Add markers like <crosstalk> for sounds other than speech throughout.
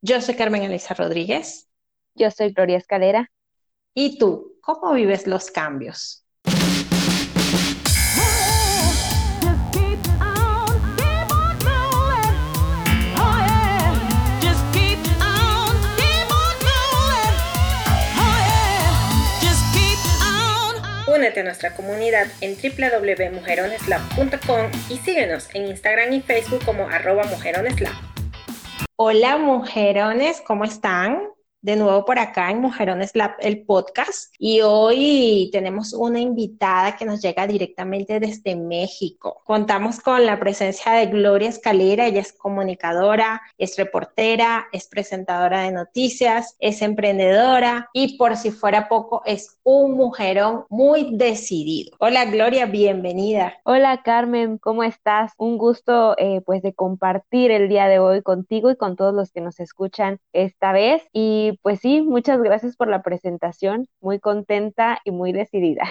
Yo soy Carmen Elisa Rodríguez. Yo soy Gloria Escalera. ¿Y tú, cómo vives los cambios? Únete a nuestra comunidad en www.mujeroneslab.com y síguenos en Instagram y Facebook como arroba mujeroneslab. Hola mujerones, ¿cómo están? De nuevo por acá en Mujerones Lab, el podcast. Y hoy tenemos una invitada que nos llega directamente desde México. Contamos con la presencia de Gloria Escalera. Ella es comunicadora, es reportera, es presentadora de noticias, es emprendedora y por si fuera poco, es un mujerón muy decidido. Hola Gloria, bienvenida. Hola Carmen, ¿cómo estás? Un gusto eh, pues de compartir el día de hoy contigo y con todos los que nos escuchan esta vez. Y pues sí, muchas gracias por la presentación, muy contenta y muy decidida.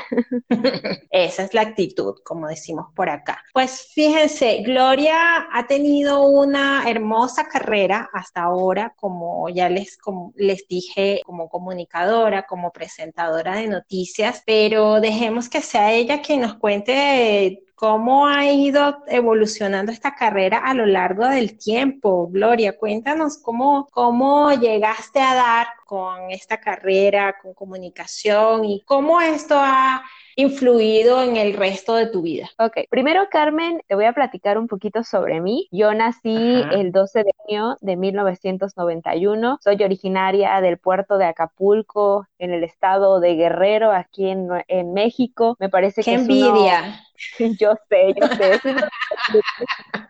<laughs> Esa es la actitud, como decimos por acá. Pues fíjense, Gloria ha tenido una hermosa carrera hasta ahora, como ya les, les dije, como comunicadora, como presentadora de noticias, pero dejemos que sea ella quien nos cuente ¿Cómo ha ido evolucionando esta carrera a lo largo del tiempo? Gloria, cuéntanos cómo, cómo llegaste a dar con esta carrera, con comunicación y cómo esto ha influido en el resto de tu vida? Ok, primero Carmen, te voy a platicar un poquito sobre mí. Yo nací el 12 de junio de 1991, soy originaria del puerto de Acapulco, en el estado de Guerrero, aquí en, en México. Me parece que envidia! <laughs> Yo sé, yo sé, es uno de los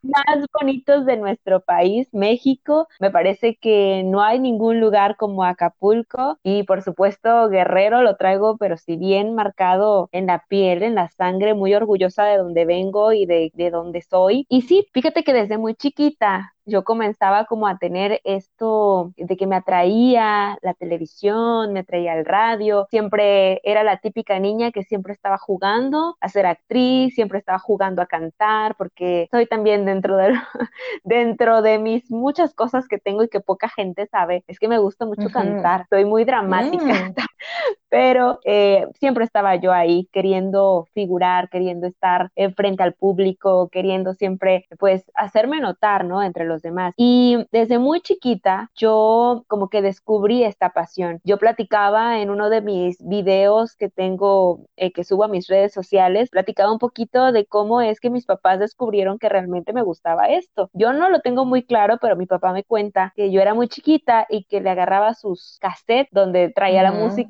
más bonitos de nuestro país, México. Me parece que no hay ningún lugar como Acapulco y por supuesto Guerrero lo traigo, pero si bien marcado en la piel, en la sangre, muy orgullosa de donde vengo y de, de donde soy. Y sí, fíjate que desde muy chiquita yo comenzaba como a tener esto de que me atraía la televisión, me atraía el radio, siempre era la típica niña que siempre estaba jugando a ser actriz, siempre estaba jugando a cantar, porque soy también dentro de, <laughs> dentro de mis muchas cosas que tengo y que poca gente sabe, es que me gusta mucho cantar, soy muy dramática, mm. <laughs> <laughs> pero eh, siempre estaba yo ahí queriendo figurar, queriendo estar frente al público, queriendo siempre pues hacerme notar, ¿no? Entre los demás. Y desde muy chiquita yo como que descubrí esta pasión. Yo platicaba en uno de mis videos que tengo, eh, que subo a mis redes sociales, platicaba un poquito de cómo es que mis papás descubrieron que realmente me gustaba esto. Yo no lo tengo muy claro, pero mi papá me cuenta que yo era muy chiquita y que le agarraba sus cassettes donde traía la música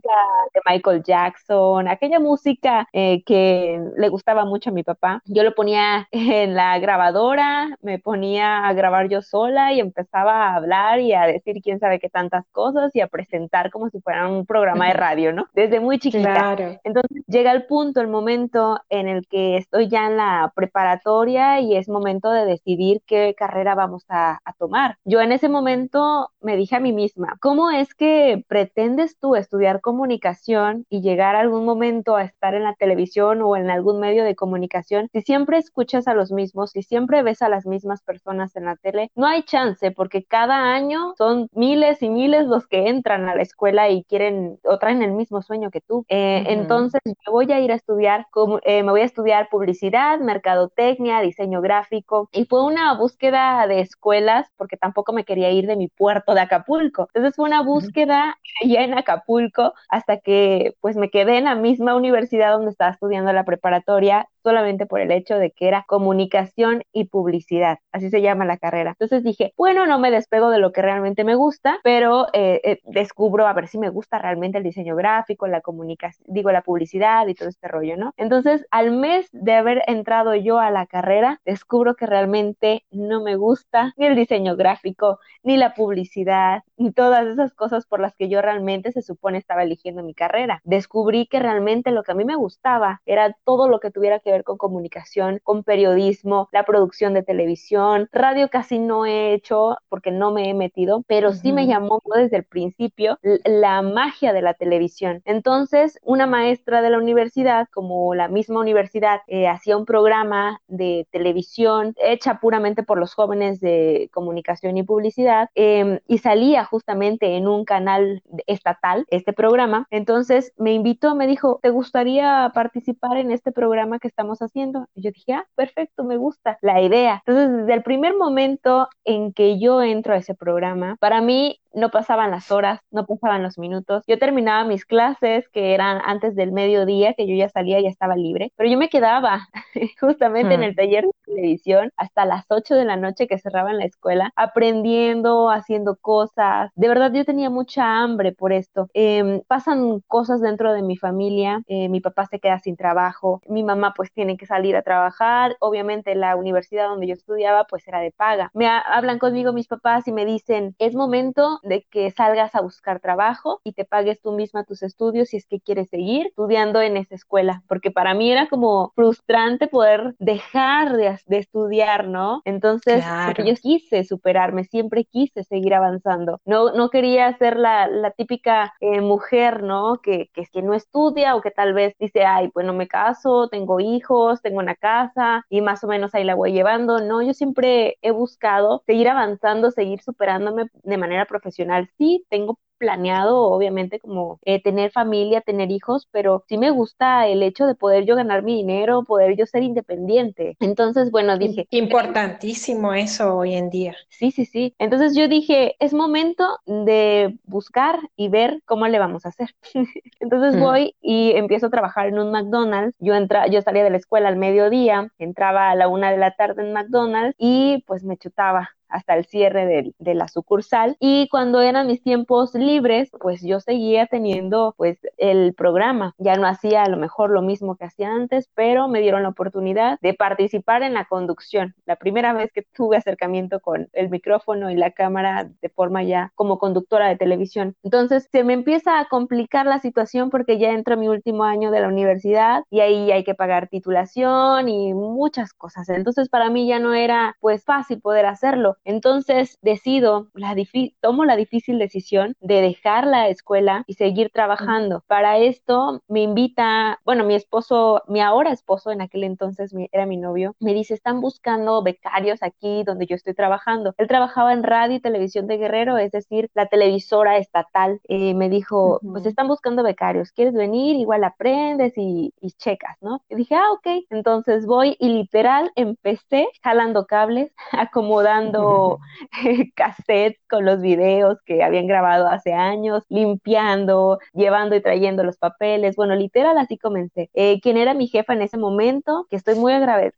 de Michael Jackson, aquella música eh, que le gustaba mucho a mi papá. Yo lo ponía <laughs> en la grabadora, me ponía a grabar yo sola y empezaba a hablar y a decir quién sabe qué tantas cosas y a presentar como si fuera un programa de <laughs> radio, ¿no? Desde muy chiquita. Claro. Entonces llega el punto, el momento en el que estoy ya en la preparatoria y es momento de decidir qué carrera vamos a, a tomar. Yo en ese momento me dije a mí misma, ¿cómo es que pretendes tú estudiar comunicación y llegar algún momento a estar en la televisión o en algún medio de comunicación si siempre escuchas a los mismos, si siempre ves a las mismas personas en la tele? no hay chance porque cada año son miles y miles los que entran a la escuela y quieren o traen el mismo sueño que tú. Eh, entonces yo voy a ir a estudiar, eh, me voy a estudiar publicidad, mercadotecnia, diseño gráfico y fue una búsqueda de escuelas porque tampoco me quería ir de mi puerto de Acapulco. Entonces fue una búsqueda allá en Acapulco hasta que pues me quedé en la misma universidad donde estaba estudiando la preparatoria solamente por el hecho de que era comunicación y publicidad, así se llama la carrera. Entonces dije, bueno, no me despego de lo que realmente me gusta, pero eh, eh, descubro a ver si me gusta realmente el diseño gráfico, la comunicación, digo, la publicidad y todo este rollo, ¿no? Entonces, al mes de haber entrado yo a la carrera, descubro que realmente no me gusta ni el diseño gráfico, ni la publicidad, ni todas esas cosas por las que yo realmente se supone estaba eligiendo mi carrera. Descubrí que realmente lo que a mí me gustaba era todo lo que tuviera que ver ver con comunicación, con periodismo, la producción de televisión. Radio casi no he hecho porque no me he metido, pero sí me llamó desde el principio la magia de la televisión. Entonces, una maestra de la universidad, como la misma universidad, eh, hacía un programa de televisión hecha puramente por los jóvenes de comunicación y publicidad em, y salía justamente en un canal estatal este programa. Entonces me invitó, me dijo, ¿te gustaría participar en este programa que estamos haciendo? Y yo dije, ah, perfecto, me gusta la idea. Entonces, desde el primer momento en que yo entro a ese programa, para mí no pasaban las horas, no pasaban los minutos. Yo terminaba mis clases, que eran antes del mediodía, que yo ya salía, ya estaba libre, pero yo me quedaba <laughs> justamente en el taller televisión hasta las 8 de la noche que cerraban la escuela, aprendiendo, haciendo cosas. De verdad, yo tenía mucha hambre por esto. Em, pasan cosas dentro de mi familia, eh, mi papá se queda sin trabajo, mi mamá pues tiene que salir a trabajar, obviamente la universidad donde yo estudiaba pues era de paga. Me hablan conmigo mis papás y me dicen, es momento de que salgas a buscar trabajo y te pagues tú misma tus estudios si es que quieres seguir estudiando en esa escuela, porque para mí era como frustrante poder dejar de, estudiar, ¿no? Entonces, porque yo quise superarme, siempre quise seguir avanzando. No, no quería ser la, la típica eh, mujer, ¿no? Que, que, que no estudia o que tal vez dice, ay, pues no me caso, tengo hijos, tengo una casa y más o menos ahí la voy llevando. No, yo siempre he buscado seguir avanzando, seguir superándome de manera profesional Sí, tengo planeado, obviamente, como eh, tener familia, tener hijos, pero sí me gusta el hecho de poder yo ganar mi dinero, poder yo ser independiente. Entonces, bueno, dije. Importantísimo eso hoy en día. Sí, sí, sí. Entonces yo dije, es momento de buscar y ver cómo le vamos a hacer. <laughs> Entonces mm. voy y empiezo a trabajar en un McDonald's. Yo, entra, yo salía de la escuela al mediodía, entraba a la una de la tarde en McDonald's y pues me chutaba hasta el cierre de, la sucursal. Y cuando eran mis tiempos libres pues yo seguía teniendo pues el programa. Ya no hacía a lo mejor lo mismo que hacía antes pero me dieron la oportunidad de participar en la conducción. La primera vez que tuve acercamiento con el micrófono y la cámara de forma ya como conductora de televisión. Entonces se me empieza a complicar la situación porque ya entro a mi último año de la universidad y ahí hay que pagar titulación y muchas cosas. Entonces para mí ya no era pues fácil poder hacerlo entonces decido, la tomo la difícil decisión de dejar la escuela y seguir trabajando. Para esto me invita, bueno, mi esposo, mi ahora esposo, en aquel entonces era mi novio, me dice, están buscando becarios aquí donde yo estoy trabajando. Él trabajaba en radio y televisión de Guerrero, es decir, la televisora estatal. Eh, me dijo, pues están buscando becarios, ¿quieres venir? Igual aprendes y, y checas, ¿no? Y dije, ah, ok. Entonces voy y literal empecé jalando cables, <laughs> acomodando <laughs> cassettes con los videos que habían grabado hace años, limpiando, llevando y trayendo los papeles. Bueno, literal así comencé. Eh, quien era mi jefa en ese momento, que estoy muy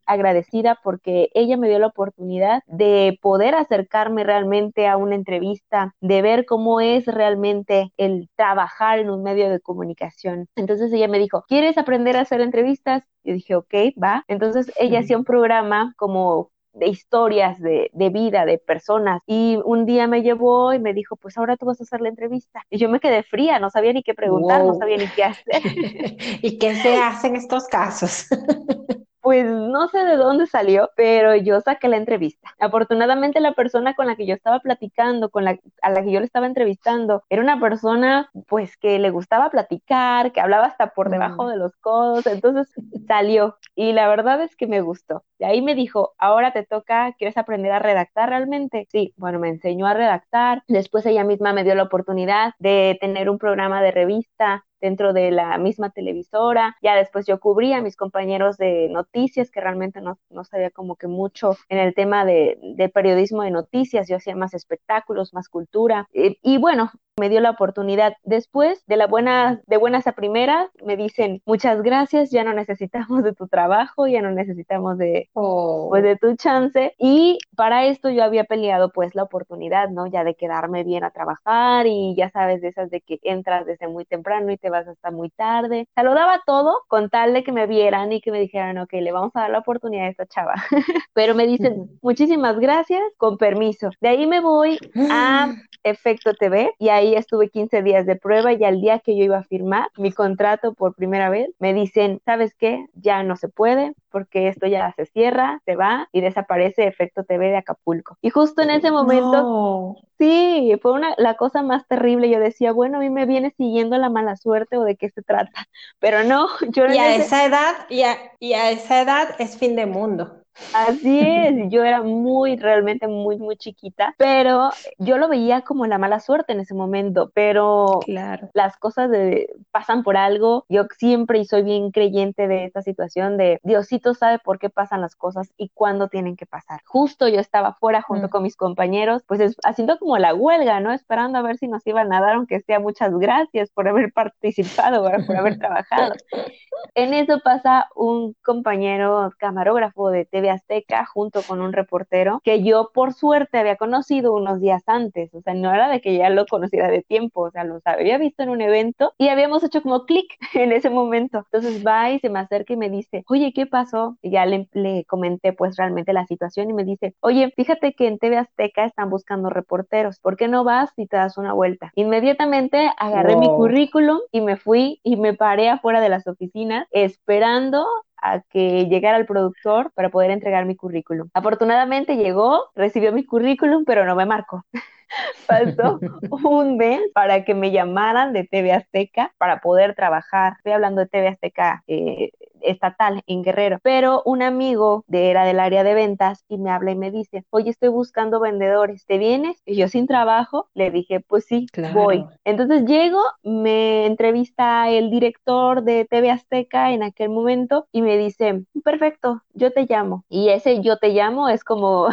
agradecida porque ella me dio la oportunidad de poder acercarme realmente a una entrevista, de ver cómo es realmente el trabajar en un medio de comunicación. Entonces ella me dijo, ¿quieres aprender a hacer entrevistas? Yo dije, ok, va. Entonces ella hacía un programa como de historias de, de, vida, de personas. Y un día me llevó y me dijo, pues ahora tú vas a hacer la entrevista. Y yo me quedé fría, no sabía ni qué preguntar, no sabía ni qué hacer. <laughs> ¿Y qué se hace en estos casos? <laughs> Pues no sé de dónde salió, pero yo saqué la entrevista. Afortunadamente la persona con la que yo estaba platicando, con la a la que yo le estaba entrevistando, era una persona pues que le gustaba platicar, que hablaba hasta por debajo de los codos, entonces salió y la verdad es que me gustó. Y ahí me dijo, ahora te toca, ¿quieres aprender a redactar realmente? Sí, bueno, me enseñó a redactar. Después ella misma me dio la oportunidad de tener un programa de revista dentro de la misma televisora. Ya después yo cubría a mis compañeros de noticias, que realmente no, no sabía como que mucho en el tema de, de periodismo de noticias. Yo hacía más espectáculos, más cultura. y bueno, me dio la oportunidad. Después de la buena, de buenas a primeras, me dicen muchas gracias, ya no necesitamos de tu trabajo, ya no necesitamos de, oh. pues, de tu chance. Y para esto yo había peleado pues la oportunidad, ¿no? Ya de quedarme bien a trabajar y ya sabes de esas de que entras desde muy temprano y te vas hasta muy tarde. Saludaba todo con tal de que me vieran y que me dijeran, ok, le vamos a dar la oportunidad a esta chava. <laughs> Pero me dicen muchísimas gracias, con permiso. De ahí me voy a <gasps> Efecto TV y ahí Ahí estuve 15 días de prueba y al día que yo iba a firmar mi contrato por primera vez, me dicen, ¿sabes qué? Ya no se puede porque esto ya se cierra, se va y desaparece Efecto TV de Acapulco. Y justo en ese momento, sí, fue una, la cosa más terrible. Yo decía, bueno, a mí me viene siguiendo la mala suerte o de qué se trata. <laughs> Pero no, yo... Y a esa edad, y y a esa edad es fin de mundo. Así es, yo era muy, realmente muy, muy chiquita, pero yo lo veía como la mala suerte en ese momento, pero claro. las cosas de, pasan por algo, yo siempre y soy bien creyente de esta situación de Diosito sabe por qué pasan las cosas y cuándo tienen que pasar. Justo yo estaba fuera junto mm. con mis compañeros, pues haciendo como la huelga, ¿no? Esperando a ver si nos iban a dar, aunque sea muchas gracias por haber <laughs> participado, por haber trabajado. <laughs> En eso pasa un compañero camarógrafo de TV Azteca junto con un reportero que yo por suerte había conocido unos días antes, o sea, no era de que ya lo conociera de tiempo, o sea, los había visto en un evento y habíamos hecho como clic <laughs> en ese momento. Entonces va y se me acerca y me dice, oye, ¿qué pasó? Y ya le, comenté pues realmente la situación y me dice, oye, fíjate que en TV Azteca están buscando reporteros, ¿por qué no vas y te das una vuelta? Inmediatamente agarré mi currículum y me fui y me paré afuera de las oficinas esperando a que llegara el productor para poder entregar mi currículum. Afortunadamente llegó, recibió mi currículum, pero no me marcó. <laughs> Pasó un mes para que me llamaran de TV Azteca para poder trabajar. Estoy hablando de TV Azteca eh, estatal en Guerrero, pero un amigo de, era del área de ventas y me habla y me dice, oye, estoy buscando vendedores, ¿te vienes? Y yo sin trabajo le dije, pues sí, voy. Entonces llego, me entrevista el director de TV Azteca en aquel momento y me dice, perfecto, yo te llamo. Y ese yo te llamo es como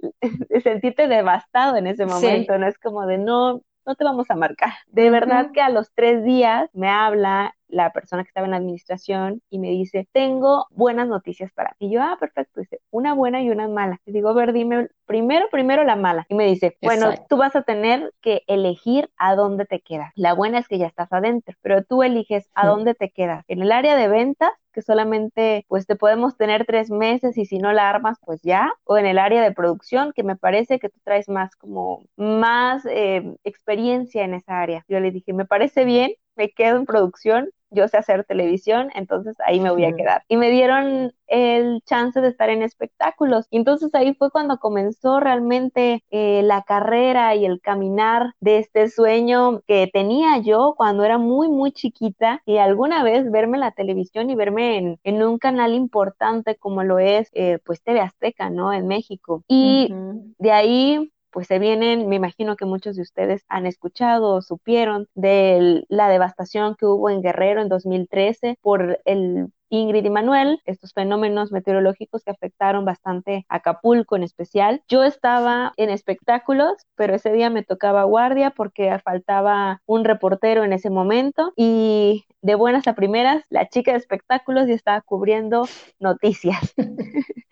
<laughs> sentirte devastado en ese momento, no es como de no, no te vamos a marcar. De verdad que a los tres días me habla la persona que estaba en la administración y me dice, tengo buenas noticias para ti. Y yo, ah, perfecto, dice, una buena y una mala. Y digo, a ver, dime primero, primero la mala. Y me dice, bueno, tú vas a tener que elegir a dónde te quedas. La buena es que ya estás adentro, pero tú eliges a dónde te quedas. En el área de ventas, que solamente pues te podemos tener tres meses y si no la armas pues ya, o en el área de producción que me parece que tú traes más como más eh, experiencia en esa área. Yo le dije, me parece bien, me quedo en producción, yo sé hacer televisión, entonces ahí me voy a quedar. Y me dieron el chance de estar en espectáculos. Y entonces ahí fue cuando comenzó realmente eh, la carrera y el caminar de este sueño que tenía yo cuando era muy, muy chiquita y alguna vez verme en la televisión y verme en, en un canal importante como lo es eh, pues TV Azteca, ¿no? En México. Y de ahí pues se vienen, me imagino que muchos de ustedes han escuchado o supieron de la devastación que hubo en Guerrero en 2013 por el Ingrid y Manuel, estos fenómenos meteorológicos que afectaron bastante a Acapulco en especial. Yo estaba en espectáculos, pero ese día me tocaba guardia porque faltaba un reportero en ese momento y de buenas a primeras, la chica de espectáculos ya estaba cubriendo noticias. <laughs>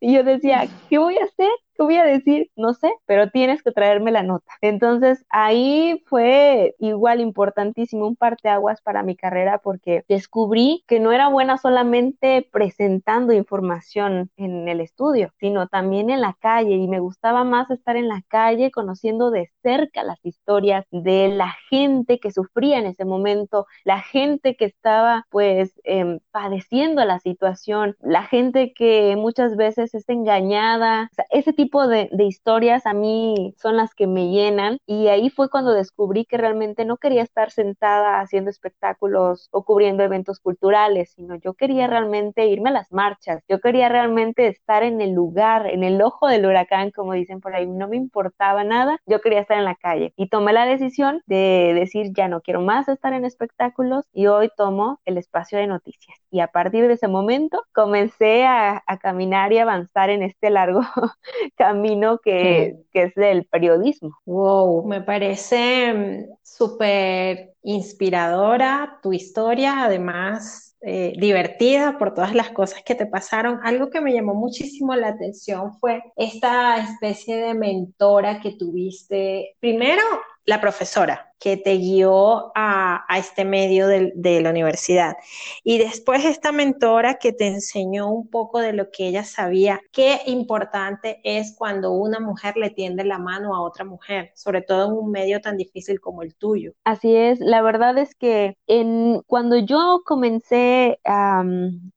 y yo decía, ¿qué voy a hacer? Voy a decir? No sé, pero tienes que traerme la nota. Entonces ahí fue igual importantísimo un parteaguas para mi carrera porque descubrí que no era buena solamente presentando información en el estudio, sino también en la calle y me gustaba más estar en la calle conociendo de cerca las historias de la gente que sufría en ese momento, la gente que estaba pues em, padeciendo la situación, la gente que muchas veces es engañada, o sea, ese tipo de, historias a mí son las que me llenan y ahí fue cuando descubrí que realmente no quería estar sentada haciendo espectáculos o cubriendo eventos culturales, sino yo quería realmente irme a las marchas, yo quería realmente estar en el lugar, en el ojo del huracán, como dicen por ahí, no me importaba nada, yo quería estar en la calle. Y tomé la decisión de decir ya no quiero más estar en espectáculos y hoy tomo el espacio de noticias. Y a partir de ese momento comencé a, a caminar y avanzar en este largo <laughs> camino que, es del periodismo. Wow, me parece mm, súper inspiradora tu historia, además eh, divertida por todas las cosas que te pasaron. Algo que me llamó muchísimo la atención fue esta especie de mentora que tuviste. Primero, la profesora que te guió a, este medio de, la universidad. Y después esta mentora que te enseñó un poco de lo que ella sabía, qué importante es cuando una mujer le tiende la mano a otra mujer, sobre todo en un medio tan difícil como el tuyo. Así es, la verdad es que cuando yo comencé a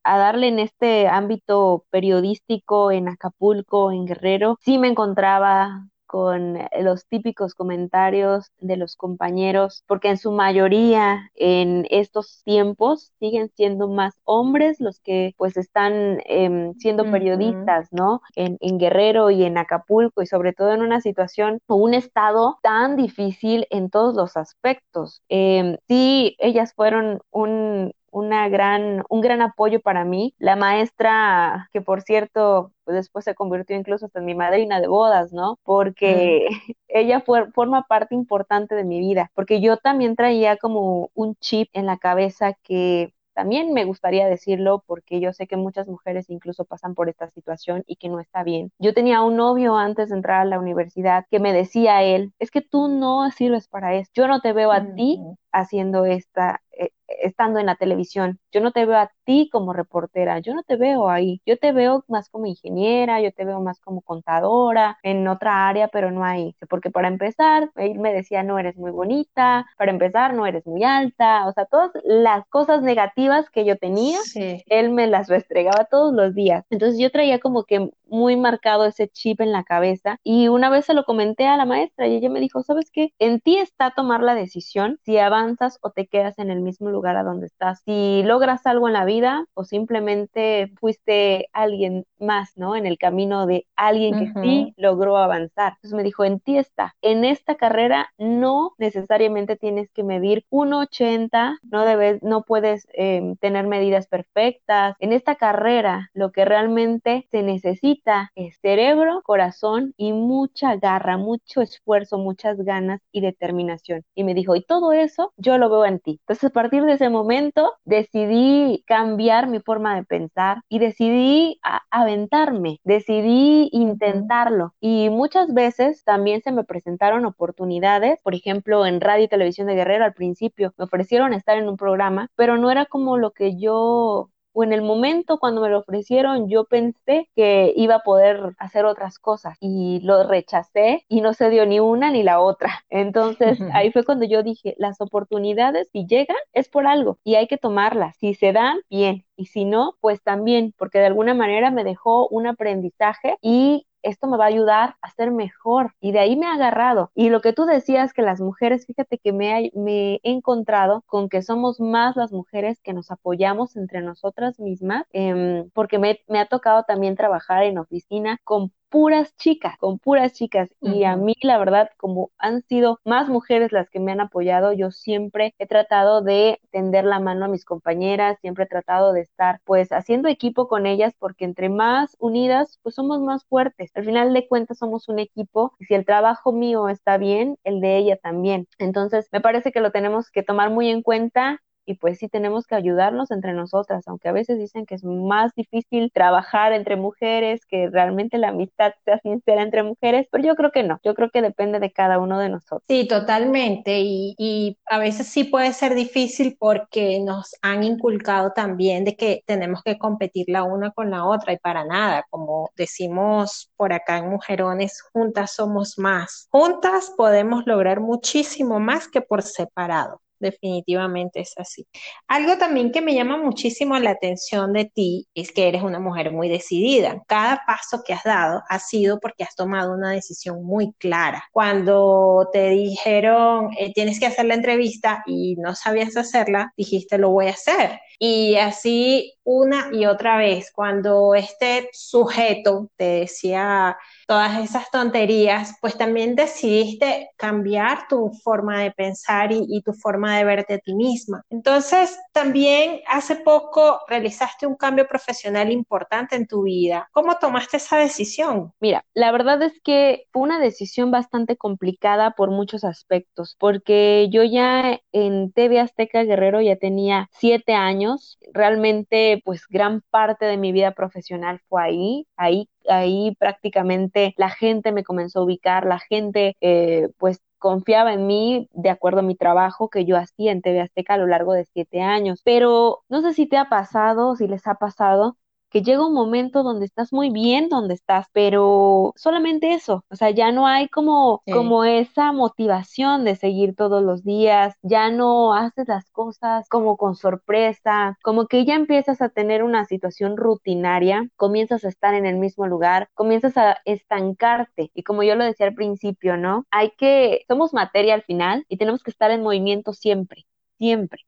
darle en este ámbito periodístico en Acapulco, en Guerrero, sí me encontraba con eh, los típicos comentarios de los compañeros, porque en su mayoría en estos tiempos siguen siendo más hombres los que pues están em, siendo periodistas, ¿no? En, Guerrero y en Acapulco y sobre todo en una situación o un estado tan difícil en todos los aspectos. Em, sí, ellas fueron un, una gran, un gran apoyo para mí. La maestra, que por cierto, pues después se convirtió incluso hasta en mi madrina de bodas, ¿no? Porque <laughs> ella fue, forma parte importante de mi vida, porque yo también traía como un chip en la cabeza que también me gustaría decirlo porque yo sé que muchas mujeres incluso pasan por esta situación y que no está bien. Yo tenía un novio antes de entrar a la universidad que me decía a él, es que tú no sirves para esto, yo no te veo a ti haciendo esta, eh, estando en la televisión. Yo no te veo a ti como reportera, yo no te veo ahí. Yo te veo más como ingeniera, yo te veo más como contadora, en otra área, pero no ahí. Porque para empezar, él me decía, no eres muy bonita, para empezar, no eres muy alta, o sea, todas las cosas negativas que yo tenía, él me las restregaba todos los días. Entonces yo traía como que muy marcado ese chip en la cabeza y una vez se lo comenté a la maestra y ella me dijo, ¿sabes qué? En ti está tomar la decisión si avanzas o te quedas en el mismo lugar a donde estás, si logras algo en la vida o simplemente fuiste alguien más, ¿no? En el camino de alguien que sí logró avanzar. Entonces me dijo, en ti está. En esta carrera no necesariamente tienes que medir 1,80, no debes, no puedes em, tener medidas perfectas. En esta carrera lo que realmente se necesita es cerebro, corazón y mucha garra, mucho esfuerzo, muchas ganas y determinación. Y me dijo, y todo eso yo lo veo en ti. Entonces a partir de ese momento decidí cambiar mi forma de pensar y decidí aventarme, decidí intentarlo. Y muchas veces también se me presentaron oportunidades, por ejemplo, en radio y televisión de Guerrero al principio me ofrecieron estar en un programa, pero no era como lo que yo o en el momento cuando me lo ofrecieron yo pensé que iba a poder hacer otras cosas y lo rechacé y no se dio ni una ni la otra. Entonces ahí fue cuando yo dije, las oportunidades si llegan es por algo y hay que tomarlas. Si se dan, bien. Y si no, pues también, porque de alguna manera me dejó un aprendizaje y esto me va a ayudar a ser mejor. Y de ahí me ha agarrado. Y lo que tú decías que las mujeres, fíjate que me, he encontrado con que somos más las mujeres que nos apoyamos entre nosotras mismas, em, porque me, me ha tocado también trabajar en oficina con puras chicas, con puras chicas. Y a mí, la verdad, como han sido más mujeres las que me han apoyado, yo siempre he tratado de tender la mano a mis compañeras, siempre he tratado de estar pues haciendo equipo con ellas porque entre más unidas, pues somos más fuertes. Al final de cuentas somos un equipo y si el trabajo mío está bien, el de ella también. Entonces, me parece que lo tenemos que tomar muy en cuenta y pues sí tenemos que ayudarnos entre nosotras, aunque a veces dicen que es más difícil trabajar entre mujeres, que realmente la amistad sea sincera entre mujeres, pero yo creo que no, yo creo que depende de cada uno de nosotros. Sí, totalmente, y, y a veces sí puede ser difícil porque nos han inculcado también de que tenemos que competir la una con la otra y para nada, como decimos por acá en Mujerones, juntas somos más, juntas podemos lograr muchísimo más que por separado definitivamente es así. Algo también que me llama muchísimo la atención de ti es que eres una mujer muy decidida. Cada paso que has dado ha sido porque has tomado una decisión muy clara. Cuando te dijeron eh, tienes que hacer la entrevista y no sabías hacerla, dijiste lo voy a hacer. Y así una y otra vez, cuando este sujeto te decía todas esas tonterías, pues también decidiste cambiar tu forma de pensar y, tu forma de verte a ti misma. Entonces, también hace poco realizaste un cambio profesional importante en tu vida. ¿Cómo tomaste esa decisión? Mira, la verdad es que fue una decisión bastante complicada por muchos aspectos, porque yo ya en TV Azteca Guerrero ya tenía siete años, realmente pues gran parte de mi vida profesional fue ahí, ahí ahí prácticamente la gente me comenzó a ubicar, la gente eh, pues confiaba en mí de acuerdo a mi trabajo que yo hacía en TV Azteca a lo largo de siete años. Pero no sé si te ha pasado, si les ha pasado, que llega un momento donde estás muy bien donde estás, pero solamente eso, o sea, ya no hay como, como esa motivación de seguir todos los días, ya no haces las cosas como con sorpresa, como que ya empiezas a tener una situación rutinaria, comienzas a estar en el mismo lugar, comienzas a estancarte y como yo lo decía al principio, ¿no? Hay que, somos materia al final y tenemos que estar en movimiento siempre, siempre.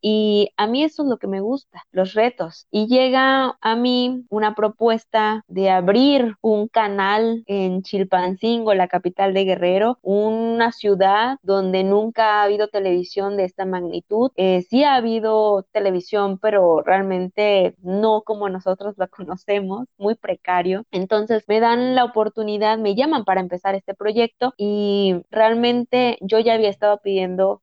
Y a mí eso es lo que me gusta, los retos. Y llega a mí una propuesta de abrir un canal en Chilpancingo, la capital de Guerrero, una ciudad donde nunca ha habido televisión de esta magnitud. Eh, sí ha habido televisión, pero realmente no como nosotros la <laughs> conocemos, muy precario. Entonces me dan la oportunidad, me llaman para empezar este proyecto y realmente yo ya había estado pidiendo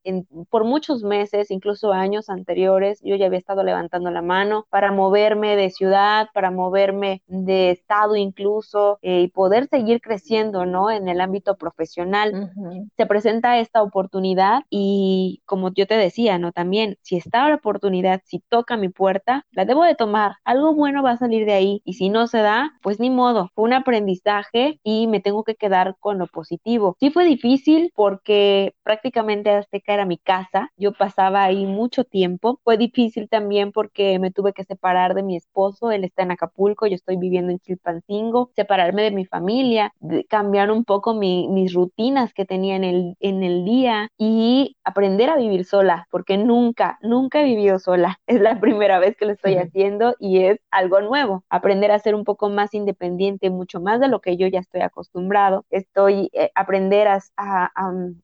por muchos meses, incluso años, anteriores, yo ya había estado levantando la mano para moverme de ciudad, para moverme de estado incluso eh, y poder seguir creciendo, ¿no? En el ámbito profesional. Se presenta esta oportunidad y como yo te decía, ¿no? También, si está la oportunidad, si toca mi puerta, la debo de tomar. Algo bueno va a salir de ahí y si no se da, pues ni modo. Fue un aprendizaje y me tengo que quedar con lo positivo. Sí fue difícil porque prácticamente Azteca era mi casa. Yo pasaba ahí mucho tiempo tiempo. Fue difícil también porque me tuve que separar de mi esposo, él está en Acapulco, yo estoy viviendo en Chilpancingo, separarme de mi familia, cambiar un poco mis rutinas que tenía en el, en el día y aprender a vivir sola, porque nunca, nunca he vivido sola. <laughs> Es la primera vez que lo estoy haciendo y es algo nuevo. Aprender a ser un poco más independiente, mucho más de lo que yo ya estoy acostumbrado. Estoy, eh, aprender a, a,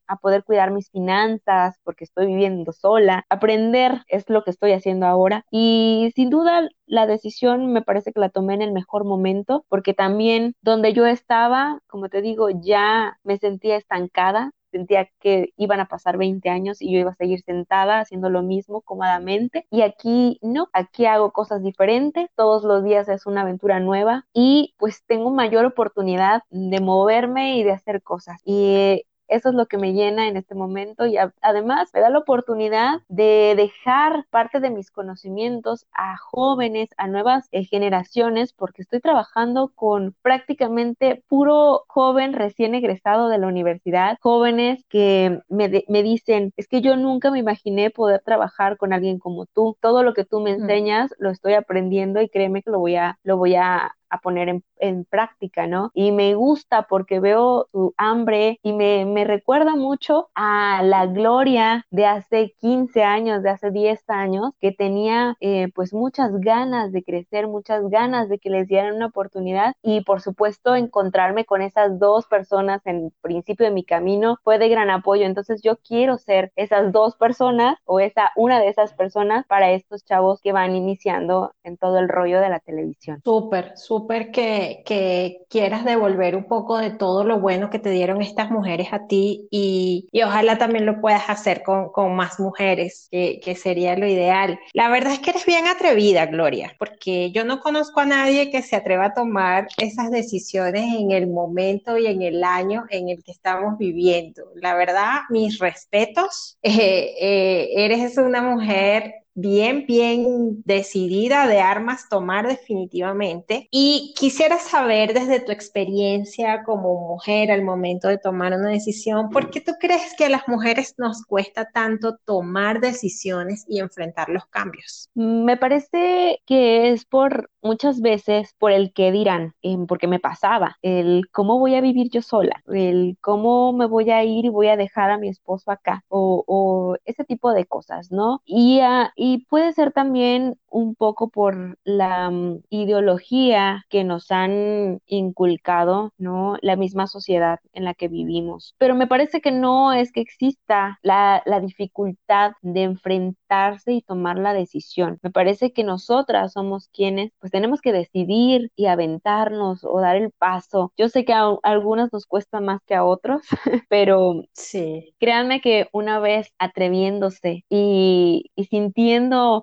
a poder cuidar mis finanzas porque estoy viviendo sola. Aprender es lo que estoy haciendo ahora. Y sin duda la decisión me parece que la tomé en el mejor momento, porque también donde yo estaba, como te digo, ya me sentía estancada, sentía que iban a pasar 20 años y yo iba a seguir sentada haciendo lo mismo cómodamente. Y aquí no, aquí hago cosas diferentes, todos los días es una aventura nueva y pues tengo mayor oportunidad de moverme y de hacer cosas. Y eso es lo que me llena en este momento y además me da la oportunidad de dejar parte de mis conocimientos a jóvenes, a nuevas eh, generaciones, porque estoy trabajando con prácticamente puro joven recién egresado de la universidad, jóvenes que me, me dicen, es que yo nunca me imaginé poder trabajar con alguien como tú, todo lo que tú me enseñas lo estoy aprendiendo y créeme que lo voy a, lo voy a a poner en, práctica, ¿no? Y me gusta porque veo su hambre y me, me recuerda mucho a la gloria de hace 15 años, de hace 10 años, que tenía eh, pues muchas ganas de crecer, muchas ganas de que les dieran una oportunidad y por supuesto encontrarme con esas dos personas en principio de mi camino fue de gran apoyo. Entonces yo quiero ser esas dos personas o esa una de esas personas para estos chavos que van iniciando en todo el rollo de la televisión. Súper, súper que, quieras devolver un poco de todo lo bueno que te dieron estas mujeres a ti y, ojalá también lo puedas hacer con, más mujeres, que, que, sería lo ideal. La verdad es que eres bien atrevida, Gloria, porque yo no conozco a nadie que se atreva a tomar esas decisiones en el momento y en el año en el que estamos viviendo. La verdad, mis respetos. <laughs> Eh, eh, eres una mujer bien, bien decidida de armas tomar definitivamente. Y quisiera saber desde tu experiencia como mujer al momento de tomar una decisión, ¿por qué tú crees que a las mujeres nos cuesta tanto tomar decisiones y enfrentar los cambios? Me parece que es por muchas veces por el que dirán, em, porque me pasaba, el cómo voy a vivir yo sola, el cómo me voy a ir y voy a dejar a mi esposo acá, o, o ese tipo de cosas, ¿no? Y, uh, y puede ser también un poco por la mm, ideología que nos han inculcado, ¿no? La misma sociedad en la que vivimos. Pero me parece que no es que exista la, la dificultad de enfrentarse y tomar la decisión. Me parece que nosotras somos quienes pues tenemos que decidir y aventarnos o dar el paso. Yo sé que a, algunas nos cuesta más que a otros, <laughs> pero sí. créanme que una vez atreviéndose y, y sintiendo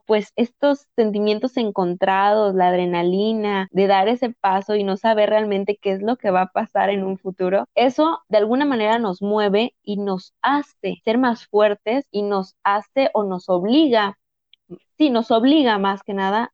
pues estos sentimientos encontrados, la adrenalina, de dar ese paso y no saber realmente qué es lo que va a pasar en un futuro, eso de alguna manera nos mueve y nos hace ser más fuertes y nos hace o nos obliga, sí, nos obliga más que nada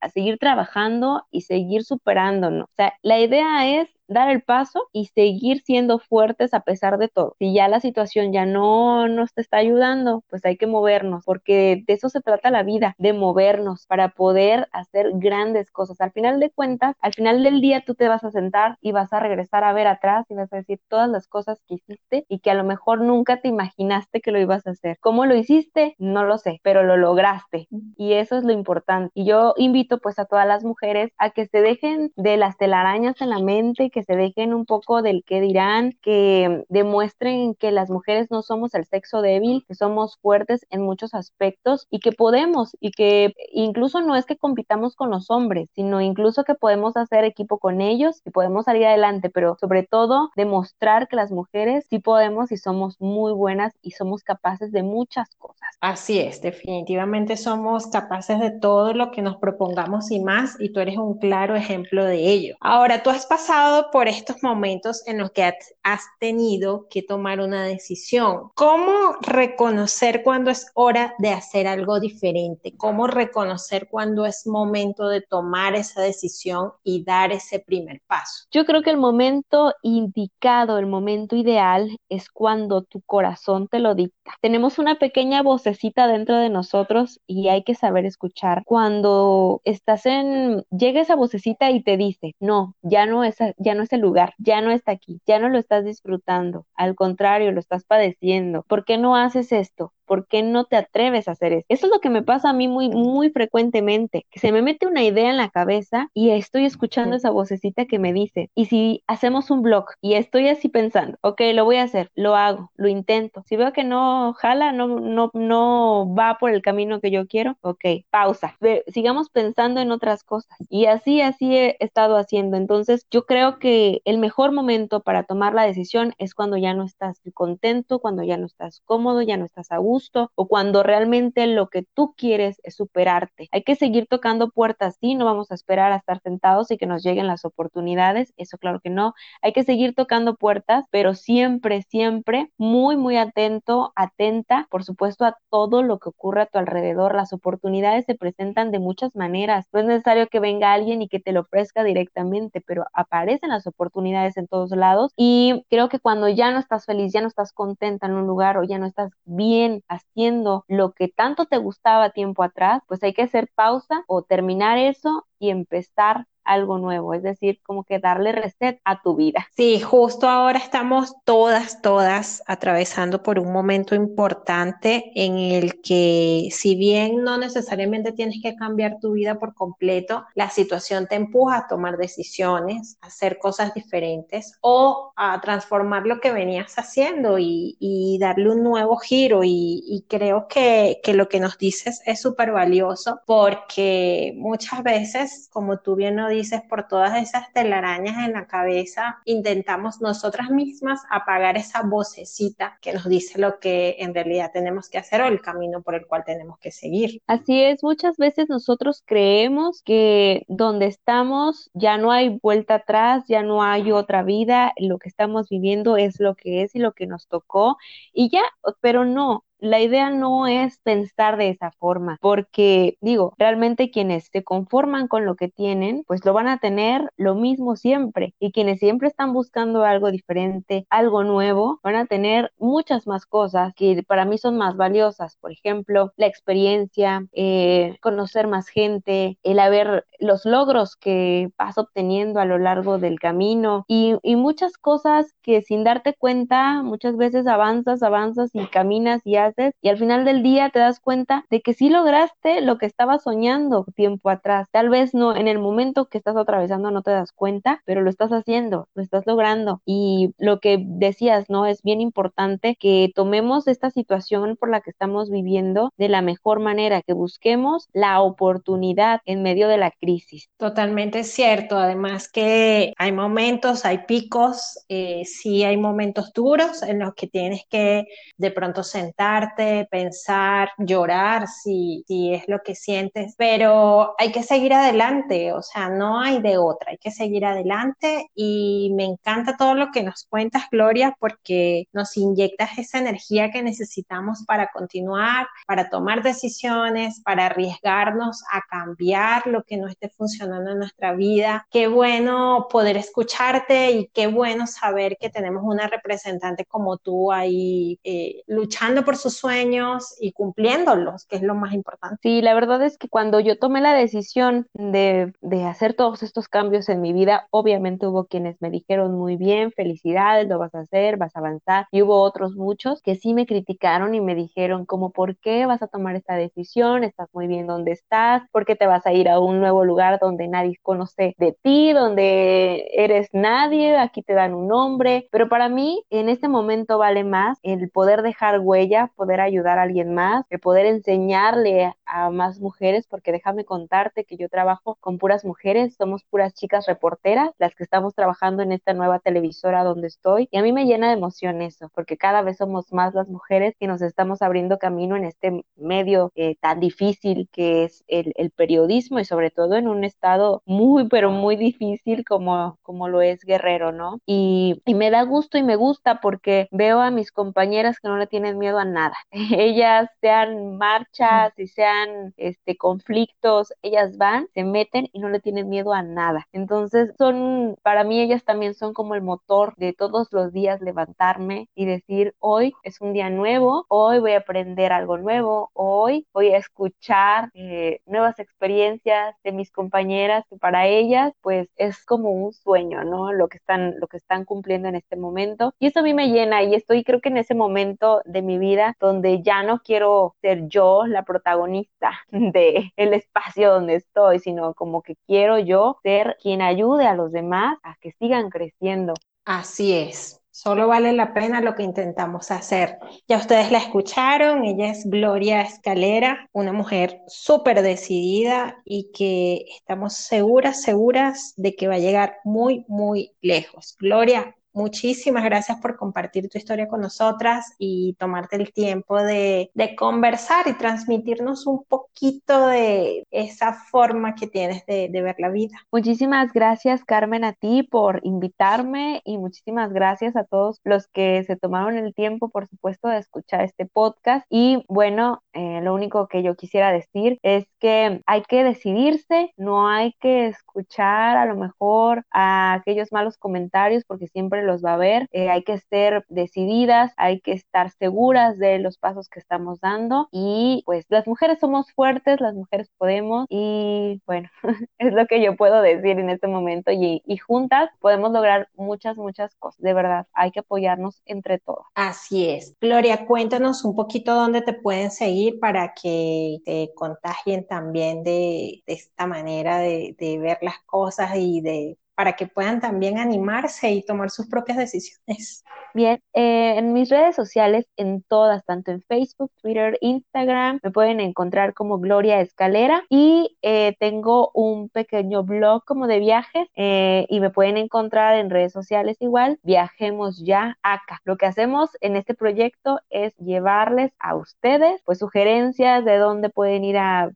a seguir trabajando y seguir superándonos. O sea, la idea es dar el paso y seguir siendo fuertes a pesar de todo. Si ya la situación ya no nos te está ayudando, pues hay que movernos, porque de eso se trata la vida, de movernos para poder hacer grandes cosas. Al final de cuentas, al final del día tú te vas a sentar y vas a regresar a ver atrás y vas a decir todas las cosas que hiciste y que a lo mejor nunca te imaginaste que lo ibas a hacer. ¿Cómo lo hiciste? No lo sé, pero lo lograste y eso es lo importante. Y yo invito pues a todas las mujeres a que se dejen de las telarañas en la mente, que se dejen un poco del que dirán, que demuestren que las mujeres no somos el sexo débil, que somos fuertes en muchos aspectos y que podemos y que incluso no es que compitamos con los hombres, sino incluso que podemos hacer equipo con ellos y podemos salir adelante, pero sobre todo demostrar que las mujeres sí podemos y somos muy buenas y somos capaces de muchas cosas. Así es, definitivamente somos capaces de todo lo que nos propongamos y más y tú eres un claro ejemplo de ello. Ahora, tú has pasado por estos momentos en los que has tenido que tomar una decisión. ¿Cómo reconocer cuando es hora de hacer algo diferente? ¿Cómo reconocer cuando es momento de tomar esa decisión y dar ese primer paso? Yo creo que el momento indicado, el momento ideal es cuando tu corazón te lo dicta. Tenemos una pequeña vocecita dentro de nosotros y hay que saber escuchar. Cuando estás en, llega esa vocecita y te dice, no, ya no es, ya no es el lugar, ya no está aquí, ya no lo estás disfrutando, al contrario, lo estás padeciendo. ¿Por qué no haces esto? ¿Por qué no te atreves a hacer eso? Eso es lo que me pasa a mí muy, muy frecuentemente, que se me mete una idea en la cabeza y estoy escuchando esa vocecita que me dice, y si hacemos un blog y estoy así pensando, ok, lo voy a hacer, lo hago, lo intento. Si veo que no jala, no, no, no va por el camino que yo quiero, ok, pausa. sigamos pensando en otras cosas. Y así, así he estado haciendo. Entonces, yo creo que el mejor momento para tomar la decisión es cuando ya no estás contento, cuando ya no estás cómodo, ya no estás a gusto o cuando realmente lo que tú quieres es superarte. Hay que seguir tocando puertas, sí, no vamos a esperar a estar sentados y que nos lleguen las oportunidades, eso claro que no. Hay que seguir tocando puertas, pero siempre, siempre muy, muy atento, atenta, por supuesto, a todo lo que ocurre a tu alrededor. Las oportunidades se presentan de muchas maneras. No es necesario que venga alguien y que te lo ofrezca directamente, pero aparecen las oportunidades en todos lados y creo que cuando ya no estás feliz, ya no estás contenta en un lugar o ya no estás bien haciendo lo que tanto te gustaba tiempo atrás, pues hay que hacer pausa o terminar eso y empezar algo nuevo, es decir, como que darle reset a tu vida. Sí, justo ahora estamos todas, todas atravesando por un momento importante en el que si bien no necesariamente tienes que cambiar tu vida por completo, la situación te empuja a tomar decisiones, a hacer cosas diferentes o a transformar lo que venías haciendo y, darle un nuevo giro. Y, creo que, que lo que nos dices es súper valioso porque muchas veces, como tú bien lo dices, por todas esas telarañas en la cabeza, intentamos nosotras mismas apagar esa vocecita que nos dice lo que en realidad tenemos que hacer o el camino por el cual tenemos que seguir. Así es, muchas veces nosotros creemos que donde estamos ya no hay vuelta atrás, ya no hay otra vida, lo que estamos viviendo es lo que es y lo que nos tocó y ya, pero no, la idea no es pensar de esa forma, porque digo, realmente quienes se conforman con lo que tienen, pues lo van a tener lo mismo siempre. Y quienes siempre están buscando algo diferente, algo nuevo, van a tener muchas más cosas que para mí son más valiosas. Por ejemplo, la experiencia, eh, conocer más gente, el haber los logros que vas obteniendo a lo largo del camino y, y muchas cosas que sin darte cuenta, muchas veces avanzas, avanzas y caminas y y al final del día te das cuenta de que sí lograste lo que estabas soñando tiempo atrás. Tal vez no en el momento que estás atravesando no te das cuenta, pero lo estás haciendo, lo estás logrando. Y lo que decías, ¿no? Es bien importante que tomemos esta situación por la que estamos viviendo de la mejor manera, que busquemos la oportunidad en medio de la crisis. Totalmente cierto. Además que hay momentos, hay picos, eh, sí hay momentos duros en los que tienes que de pronto sentar escucharte, pensar, llorar si, si es lo que sientes, pero hay que seguir adelante, o sea, no hay de otra, hay que seguir adelante y me encanta todo lo que nos cuentas, Gloria, porque nos inyectas esa energía que necesitamos para continuar, para tomar decisiones, para arriesgarnos a cambiar lo que no esté funcionando en nuestra vida. Qué bueno poder escucharte y qué bueno saber que tenemos una representante como tú ahí eh, luchando por sus sueños y cumpliéndolos, que es lo más importante. Sí, la verdad es que cuando yo tomé la decisión de, de hacer todos estos cambios en mi vida, obviamente hubo quienes me dijeron muy bien, felicidades, lo vas a hacer, vas a avanzar, y hubo otros muchos que sí me criticaron y me dijeron como, ¿por qué vas a tomar esta decisión? Estás muy bien donde estás, ¿por qué te vas a ir a un nuevo lugar donde nadie conoce de ti, donde eres nadie, aquí te dan un nombre, pero para mí en este momento vale más el poder dejar huella, poder ayudar a alguien más, el poder enseñarle a más mujeres, porque déjame contarte que yo trabajo con puras mujeres, somos puras chicas reporteras, las que estamos trabajando en esta nueva televisora donde estoy, y a mí me llena de emoción eso, porque cada vez somos más las mujeres que nos estamos abriendo camino en este medio eh, tan difícil que es el, el, periodismo y sobre todo en un estado muy, pero muy difícil como, como lo es Guerrero, ¿no? Y, y me da gusto y me gusta porque veo a mis compañeras que no le tienen miedo a nada. <laughs> Ellas sean marchas y sean este, conflictos, ellas van, se meten y no le tienen miedo a nada. Entonces son, para mí ellas también son como el motor de todos los días levantarme y decir, hoy es un día nuevo, hoy voy a aprender algo nuevo, hoy voy a escuchar eh, nuevas experiencias de mis compañeras que para ellas pues es como un sueño, ¿no? Lo que están, lo que están cumpliendo en este momento. Y eso a mí me llena y estoy creo que en ese momento de mi vida donde ya no quiero ser yo la protagonista <laughs> de el espacio donde estoy, sino como que quiero yo ser quien ayude a los demás a que sigan creciendo. Así es. Solo vale la pena lo que intentamos hacer. Ya ustedes la escucharon, ella es Gloria Escalera, una mujer súper decidida y que estamos seguras, seguras de que va a llegar muy, muy lejos. Gloria, Muchísimas gracias por compartir tu historia con nosotras y tomarte el tiempo de, conversar y transmitirnos un poquito de esa forma que tienes de, ver la vida. Muchísimas gracias, Carmen, a ti por invitarme y muchísimas gracias a todos los que se tomaron el tiempo, por supuesto, de escuchar este podcast. Y bueno, eh, lo único que yo quisiera decir es que hay que decidirse, no hay que escuchar a lo mejor a aquellos malos comentarios porque siempre los va a ver. Eh, hay que ser decididas, hay que estar seguras de los pasos que estamos dando y pues las mujeres somos fuertes, las mujeres podemos y bueno, <laughs> es lo que yo puedo decir en este momento y, y juntas podemos lograr muchas, muchas cosas. De verdad, hay que apoyarnos entre todos. Así es. Gloria, cuéntanos un poquito dónde te pueden seguir para que te contagien también de, de esta manera de, de ver las cosas y de para que puedan también animarse y tomar sus propias decisiones. Bien, eh, en mis redes sociales, en todas, tanto en Facebook, Twitter, Instagram, me pueden encontrar como Gloria Escalera y eh, tengo un pequeño blog como de viajes eh, y me pueden encontrar en redes sociales igual, Viajemos ya acá. Lo que hacemos en este proyecto es llevarles a ustedes pues sugerencias de dónde pueden ir a,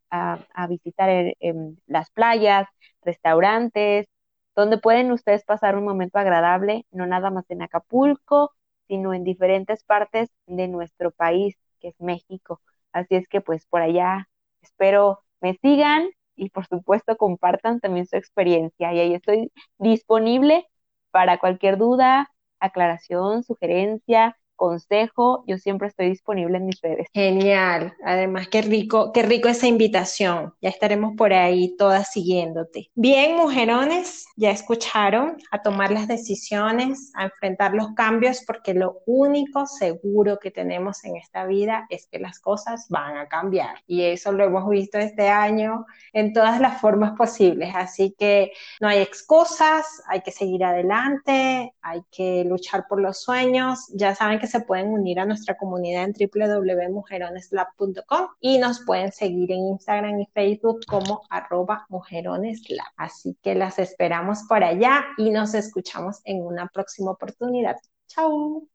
visitar las playas, restaurantes, donde pueden ustedes pasar un momento agradable, no nada más en Acapulco, sino en diferentes partes de nuestro país, que es México. Así es que pues por allá espero me sigan y por supuesto compartan también su experiencia. Y ahí estoy disponible para cualquier duda, aclaración, sugerencia, consejo, yo siempre estoy disponible en mis redes. Genial, además qué rico, qué rico esa invitación. Ya estaremos por ahí todas siguiéndote. Bien, mujerones, ya escucharon a tomar las decisiones, a enfrentar los cambios, porque lo único seguro que tenemos en esta vida es que las cosas van a cambiar. Y eso lo hemos visto este año en todas las formas posibles. Así que no hay excusas, hay que seguir adelante, hay que luchar por los sueños. Ya saben que se pueden unir a nuestra comunidad en www.mujeroneslab.com y nos pueden seguir en Instagram y Facebook como arroba mujeroneslab. Así que las esperamos por allá y nos escuchamos en una próxima oportunidad. Chao.